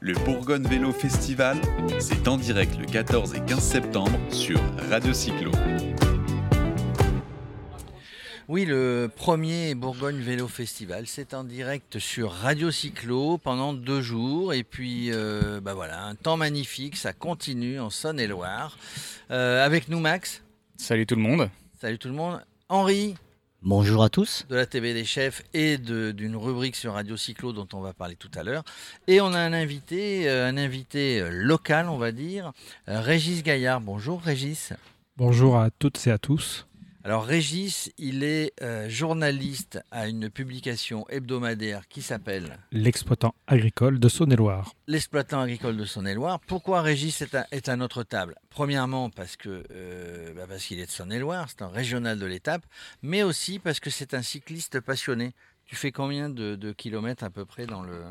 Le Bourgogne Vélo Festival, c'est en direct le 14 et 15 septembre sur Radio Cyclo. Oui, le premier Bourgogne Vélo Festival, c'est en direct sur Radio Cyclo pendant deux jours. Et puis, euh, bah voilà, un temps magnifique, ça continue en Saône-et-Loire. Euh, avec nous, Max? Salut tout le monde. Salut tout le monde. Henri? Bonjour à tous. De la TV des chefs et d'une rubrique sur Radio Cyclo dont on va parler tout à l'heure. Et on a un invité, euh, un invité local, on va dire, Régis Gaillard. Bonjour Régis. Bonjour à toutes et à tous. Alors Régis, il est euh, journaliste à une publication hebdomadaire qui s'appelle L'exploitant agricole de Saône-et-Loire. L'exploitant agricole de Saône-et-Loire. Pourquoi Régis est à, notre table? Premièrement parce que euh, bah, parce qu'il est de Saône-et-Loire, c'est un régional de l'étape, mais aussi parce que c'est un cycliste passionné. Tu fais combien de, kilomètres à peu près dans le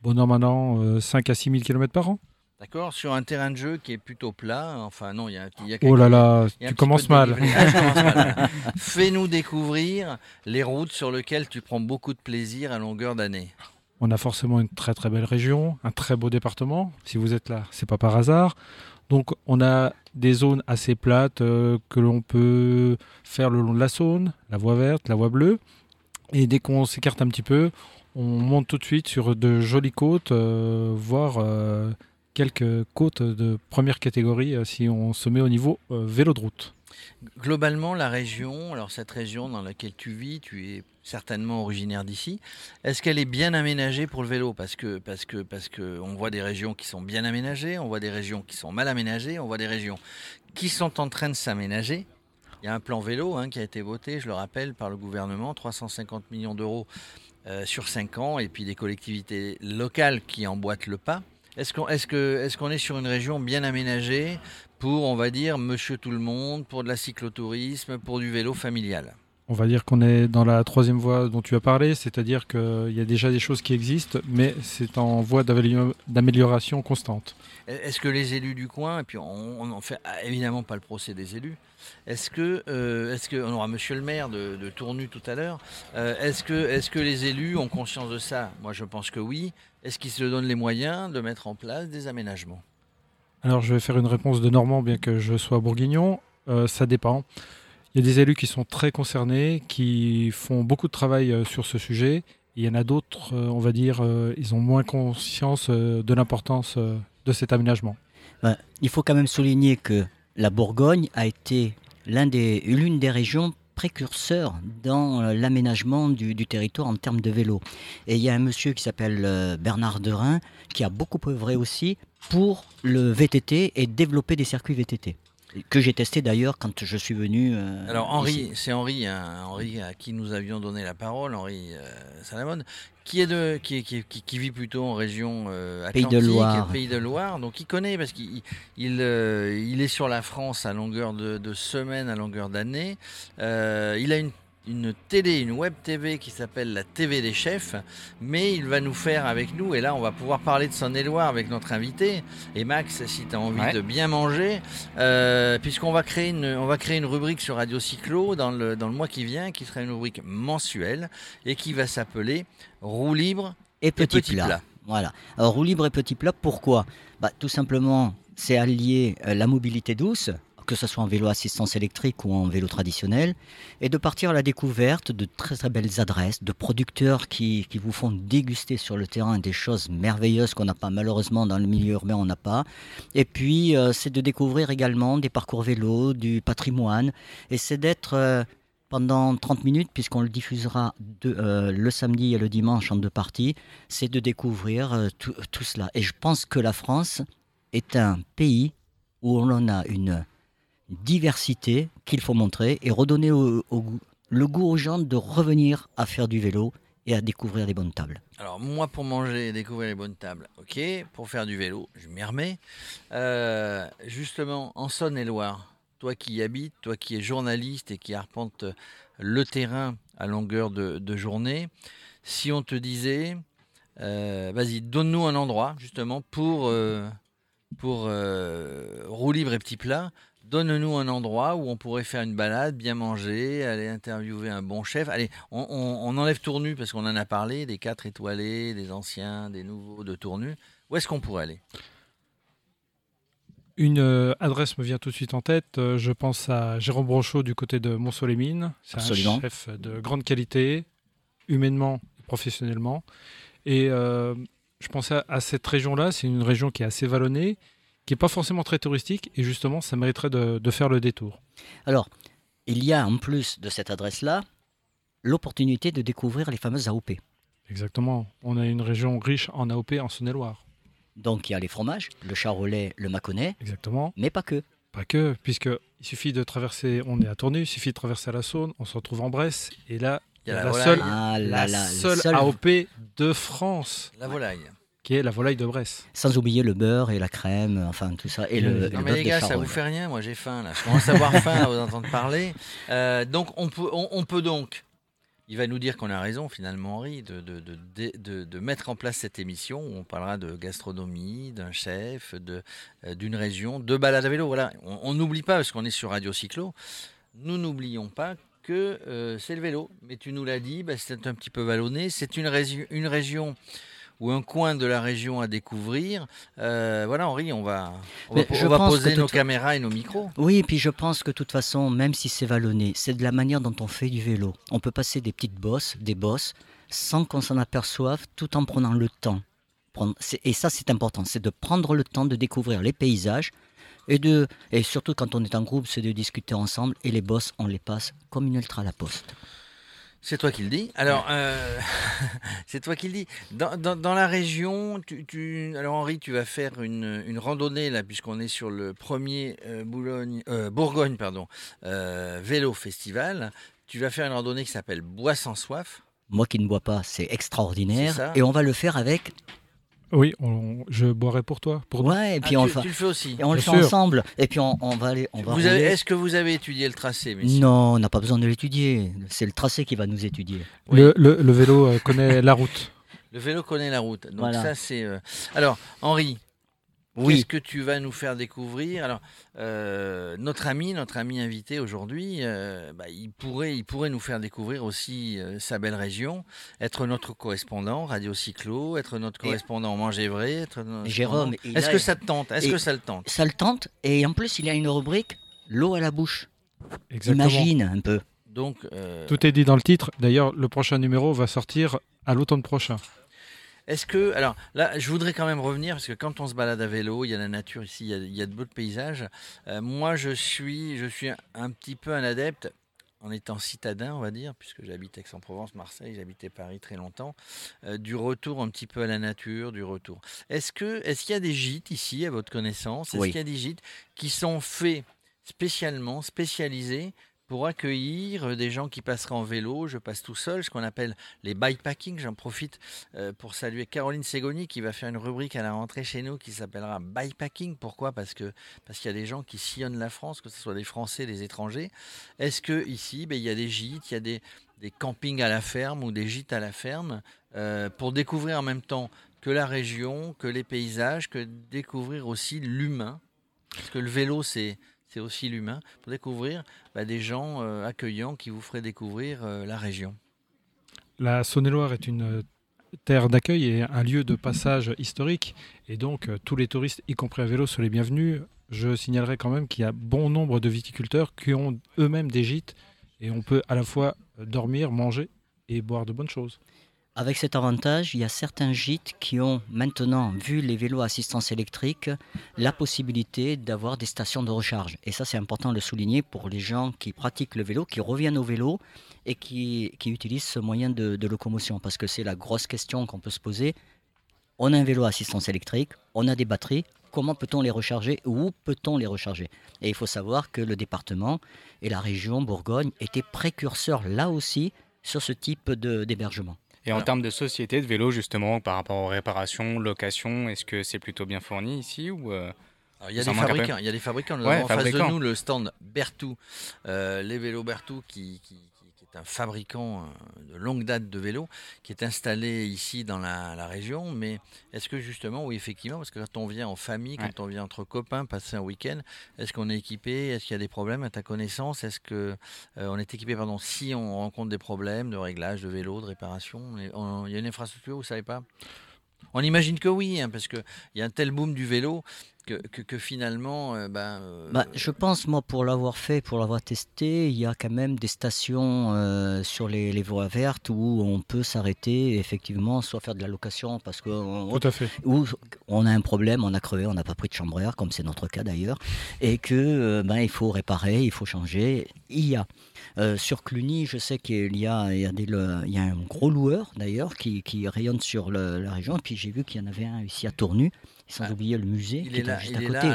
Bon, normalement, 5 à 6 000 kilomètres par an? D'accord Sur un terrain de jeu qui est plutôt plat. Enfin, non, il y a, y a Oh là là, tu commences mal. mal. Fais-nous découvrir les routes sur lesquelles tu prends beaucoup de plaisir à longueur d'année. On a forcément une très très belle région, un très beau département. Si vous êtes là, c'est pas par hasard. Donc, on a des zones assez plates euh, que l'on peut faire le long de la Saône, la voie verte, la voie bleue. Et dès qu'on s'écarte un petit peu, on monte tout de suite sur de jolies côtes, euh, voire euh, quelques côtes de première catégorie euh, si on se met au niveau euh, vélo de route. Globalement, la région, alors cette région dans laquelle tu vis, tu es certainement originaire d'ici. Est-ce qu'elle est bien aménagée pour le vélo? Parce que parce que parce que on voit des régions qui sont bien aménagées, on voit des régions qui sont mal aménagées, on voit des régions qui sont en train de s'aménager. Il y a un plan vélo hein, qui a été voté, je le rappelle, par le gouvernement, 350 millions d'euros euh, sur 5 ans, et puis des collectivités locales qui emboîtent le pas. Est-ce qu'on est, est, qu'on est sur une région bien aménagée pour, on va dire, monsieur tout le monde, pour de la cyclotourisme, pour du vélo familial? On va dire qu'on est dans la troisième voie dont tu as parlé, c'est-à-dire qu'il y a déjà des choses qui existent, mais c'est en voie d'amélioration constante. Est-ce que les élus du coin, et puis on n'en fait évidemment pas le procès des élus, est-ce que, euh, est-ce que, on aura Monsieur le maire de, Tournu tout à l'heure, euh, est-ce que, est-ce que les élus ont conscience de ça? Moi je pense que oui. Est-ce qu'ils se donnent les moyens de mettre en place des aménagements? Alors je vais faire une réponse de Normand, bien que je sois bourguignon. Euh, ça dépend. Il y a des élus qui sont très concernés, qui font beaucoup de travail euh, sur ce sujet. Il y en a d'autres, euh, on va dire, ils ont moins conscience de l'importance de cet aménagement. Il faut quand même souligner que la Bourgogne a été l'une des, des régions précurseur dans euh, l'aménagement du, territoire en termes de vélo. Et il y a un monsieur qui s'appelle euh, Bernard Derin qui a beaucoup œuvré aussi pour le VTT et développer des circuits VTT que j'ai testé d'ailleurs quand je suis venu. Euh, Alors Henri, c'est Henri, hein, Henri à qui nous avions donné la parole, Henri Salamone, qui est de, qui, qui, qui, vit plutôt en région euh, Atlantique, Pays de Loire, Pays de Loire, donc il connaît parce qu'il il, euh, il, est sur la France à longueur de, de semaines, à longueur d'année. Euh, il a une une télé, une web TV qui s'appelle la TV des chefs, mais il va nous faire avec nous, et là on va pouvoir parler de son loire avec notre invité. Et Max, si tu as envie de bien manger, euh, puisqu'on va créer une, on va créer une rubrique sur Radio Cyclo dans le, dans le mois qui vient, qui sera une rubrique mensuelle, et qui va s'appeler Roue libre et petit, plat. Voilà. Alors, roue libre et petit plat, pourquoi? Bah, Tout simplement, c'est allier euh, la mobilité douce, que ce soit en vélo assistance électrique ou en vélo traditionnel, et de partir à la découverte de très très belles adresses, de producteurs qui, qui vous font déguster sur le terrain des choses merveilleuses qu'on n'a pas malheureusement dans le milieu urbain, on n'a pas. Et puis euh, c'est de découvrir également des parcours vélo, du patrimoine, et c'est d'être... Euh, pendant 30 minutes, puisqu'on le diffusera euh, le samedi et le dimanche en deux parties, c'est de découvrir tout, tout, cela. Et je pense que la France est un pays où on a une diversité qu'il faut montrer et redonner le goût aux gens de revenir à faire du vélo et à découvrir des bonnes tables. Alors moi pour manger et découvrir les bonnes tables, ok. Pour faire du vélo, je m'y remets. Euh, justement, en Saône-et-Loire, toi qui y habites, toi qui es journaliste et qui arpente le terrain à longueur de, journée, si on te disait, euh, vas-y, donne-nous un endroit justement pour, euh, pour libre et petit plat, donne-nous un endroit où on pourrait faire une balade, bien manger, aller interviewer un bon chef. Allez, on, enlève Tournu parce qu'on en a parlé, des quatre étoilés, des anciens, des nouveaux de Tournu. Où est-ce qu'on pourrait aller? Une euh, adresse me vient tout de suite en tête. Euh, je pense à Jérôme Brochot du côté de Mont-Solémine. C'est un chef de grande qualité, humainement et professionnellement. Et euh, je pensais à, cette région-là. C'est une région qui est assez vallonnée, qui n'est pas forcément très touristique. Et justement, ça mériterait de, faire le détour. Alors, il y a en plus de cette adresse-là l'opportunité de découvrir les fameuses AOP. Exactement. On a une région riche en AOP en Saône-et-Loire. Donc il y a les fromages, le charolais, le mâconnais. Exactement. Mais pas que. Pas que, puisque il suffit de traverser, on est à Tournus, il suffit de traverser la Saône, on se retrouve en Bresse, et là, il y a la, seule, ah la, seule AOP de France. La volaille. Qui est la volaille de Bresse. Sans oublier le beurre et la crème, enfin tout ça. Et le, non mais les gars, ça vous fait rien, moi j'ai faim là. Je commence à avoir faim à vous entendre parler. Euh, donc on peut, on peut donc il va nous dire qu'on a raison finalement, Henri, de, de, mettre en place cette émission où on parlera de gastronomie, d'un chef, euh, d'une région, de balade à vélo. Voilà, on n'oublie pas, parce qu'on est sur Radio Cyclo, nous n'oublions pas que euh, c'est le vélo. Mais tu nous l'as dit, bah, c'est un petit peu vallonné. C'est une, une région ou un coin de la région à découvrir. Euh, voilà, Henri, on va, on va, poser nos caméras et nos micros. Oui, et puis je pense que de toute façon, même si c'est vallonné, c'est de la manière dont on fait du vélo. On peut passer des petites bosses, des bosses, sans qu'on s'en aperçoive, tout en prenant le temps. Et ça, c'est important, c'est de prendre le temps de découvrir les paysages. Et, de, et surtout quand on est en groupe, c'est de discuter ensemble. Et les bosses, on les passe comme une ultra à la poste. C'est toi qui le dis. Alors, euh, c'est toi qui le dis. Dans, la région, tu, alors Henri, tu vas faire une, randonnée là, puisqu'on est sur le premier euh, Boulogne, euh, Bourgogne, pardon, vélo festival. Tu vas faire une randonnée qui s'appelle Bois sans soif. Moi qui ne bois pas, c'est extraordinaire. Et on va le faire avec oui, je boirai pour toi. Pour ouais, et puis ah, on tu, le fais aussi. Et on le fait ensemble. Et puis on, va aller. On Est-ce que vous avez étudié le tracé Non, on n'a pas besoin de l'étudier. C'est le tracé qui va nous étudier. Le, vélo euh, connaît la route. Le vélo connaît la route. Donc ça c'est. Euh, alors Henri, oui. Qu'est-ce que tu vas nous faire découvrir? Alors, euh, notre ami, notre ami invité aujourd'hui, euh, bah, il, pourrait, il pourrait nous faire découvrir aussi euh, sa belle région, être notre correspondant Radio Cyclo, être notre correspondant en Manger Vrai. Être Jérôme, est-ce que ça te tente? Est-ce que ça le tente? Ça le tente, et en plus, il y a une rubrique l'eau à la bouche. Imagine un peu. Donc, Tout est dit dans le titre. D'ailleurs, le prochain numéro va sortir à l'automne prochain. Est-ce que, alors là, je voudrais quand même revenir parce que quand on se balade à vélo, il y a la nature ici, il y a, de beaux paysages. Euh, moi, je suis, je suis un, petit peu un adepte en étant citadin, on va dire, puisque j'habite Aix-en-Provence, Marseille, j'habitais Paris très longtemps, euh, du retour un petit peu à la nature, du retour. Est-ce que, est-ce qu'il y a des gîtes ici, à votre connaissance? Est-ce qu'il y a des gîtes qui sont faits spécialement, spécialisés pour accueillir euh, des gens qui passeraient en vélo, je passe tout seul, ce qu'on appelle les bikepacking. J'en profite euh, pour saluer Caroline Segoni qui va faire une rubrique à la rentrée chez nous qui s'appellera bikepacking. Pourquoi? Parce que parce qu'il y a des gens qui sillonnent la France, que ce soit des Français, des étrangers. Est-ce que ici, ben, il y a des gîtes, il y a des, des campings à la ferme ou des gîtes à la ferme euh, pour découvrir en même temps que la région, que les paysages, que découvrir aussi l'humain? Parce que le vélo, c'est c'est aussi l'humain, pour découvrir bah, des gens euh, accueillants qui vous feraient découvrir euh, la région. La Saône-et-Loire est une euh, terre d'accueil et un lieu de passage historique, et donc tous les touristes, y compris à vélo, sont les bienvenus. Je signalerai quand même qu'il y a bon nombre de viticulteurs qui ont eux-mêmes des gîtes, et on peut à la fois dormir, manger et boire de bonnes choses. Avec cet avantage, il y a certains gîtes qui ont maintenant, vu les vélos à assistance électrique, la possibilité d'avoir des stations de recharge. Et ça, c'est important de le souligner pour les gens qui pratiquent le vélo, qui reviennent au vélo et qui, utilisent ce moyen de, de locomotion. Parce que c'est la grosse question qu'on peut se poser. On a un vélo à assistance électrique, on a des batteries, comment peut-on les recharger Où peut-on les recharger? Et il faut savoir que le département et la région Bourgogne étaient précurseurs là aussi sur ce type d'hébergement. Et en termes de société de vélo, justement, par rapport aux réparations, locations, est-ce que c'est plutôt bien fourni ici ou euh, il y, a des fabricants, il y a des fabricants. Nous avons en face de nous le stand Bertou, euh, les vélos Bertou qui, qui, un fabricant euh, de longue date de vélos qui est installé ici dans la, région. Mais est-ce que justement, oui, effectivement, parce que quand on vient en famille, quand on vient entre copains, passer un week-end, est-ce qu'on est équipé? Est-ce qu'il y a des problèmes à ta connaissance? Est-ce que on est équipé, pardon, si on rencontre des problèmes de réglage de vélo, de réparation? Il y a une infrastructure, vous savez pas? On imagine que oui, hein, parce qu'il y a un tel boom du vélo que, finalement. Euh, ben, euh, bah, je pense, moi, pour l'avoir fait, pour l'avoir testé, il y a quand même des stations euh, sur les, voies vertes où on peut s'arrêter, effectivement, soit faire de la location parce que. Tout à fait. Où on a un problème, on a crevé, on n'a pas pris de chambre air, comme c'est notre cas d'ailleurs, et que ben, il faut réparer, il faut changer. Il y a. sur Cluny, je sais qu'il y a, il y a, des, il y a un gros loueur d'ailleurs qui, qui, rayonne sur la région. Et puis j'ai vu qu'il y en avait un ici à Tournu sans ah, oublier le musée il qui est là, juste à côté.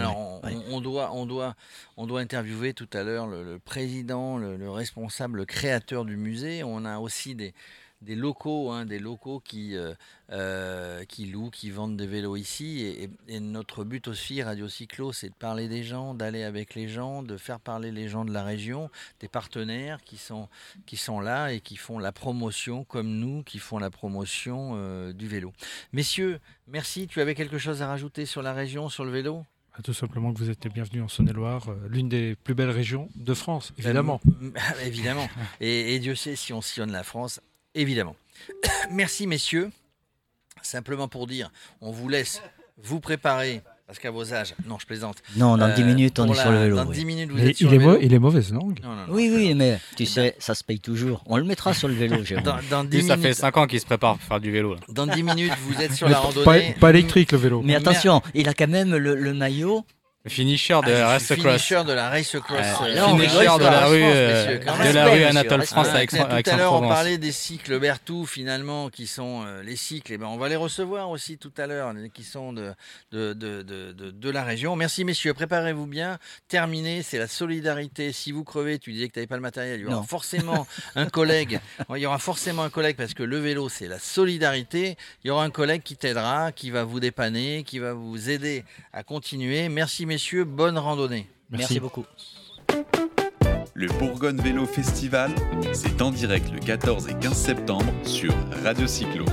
on, doit, on, doit, on doit interviewer tout à l'heure le, président, le, responsable, le créateur du musée. On a aussi des, des locaux, hein, des locaux qui, euh, euh, qui louent, qui vendent des vélos ici. Et, notre but aussi, Radio Cyclo, c'est de parler des gens, d'aller avec les gens, de faire parler les gens de la région, des partenaires qui sont, qui sont là et qui font la promotion, comme nous, qui font la promotion euh, du vélo. Messieurs, merci. Tu avais quelque chose à rajouter sur la région, sur le vélo? Ah, tout simplement que vous êtes bienvenus en Saône-et-Loire, l'une des plus belles régions de France, évidemment. évidemment. Et, et, Dieu sait si on sillonne la France, évidemment. Merci messieurs. Simplement pour dire, on vous laisse vous préparer parce qu'à vos âges, non, je plaisante. Non, dans 10 euh, minutes, on est sur le vélo. Dans 10 minutes, vous êtes sur il le vélo. il est mauvais, non, Oui, oui, mais tu sais, ça se paye toujours. On le mettra sur le vélo, dans, dans 10 Ça fait 5 ans qu'il se prépare pour faire du vélo. Dans 10 minutes, vous êtes sur la randonnée. Pas, électrique, le vélo. Mais attention, il a quand même le maillot Finisher de la Race Cross. Finisher de la Race Cross. finisher de la rue, euh, de la rue Anatole France Tout à l'heure, on parlait des cycles Berthoud, finalement, qui sont euh, les cycles. Et ben, on va les recevoir aussi tout à l'heure, qui sont de, de, de, de, de la région. Merci, messieurs. Préparez-vous bien. Terminé, c'est la solidarité. Si vous crevez, tu disais que tu n'avais pas le matériel, il y aura forcément un collègue. Il y aura forcément un collègue parce que le vélo, c'est la solidarité. Il y aura un collègue qui t'aidera, qui va vous dépanner, qui va vous aider à continuer. Merci, messieurs, bonne randonnée. Merci, beaucoup. Le Bourgogne Vélo Festival, c'est en direct le 14 et 15 septembre sur Radio Cyclo.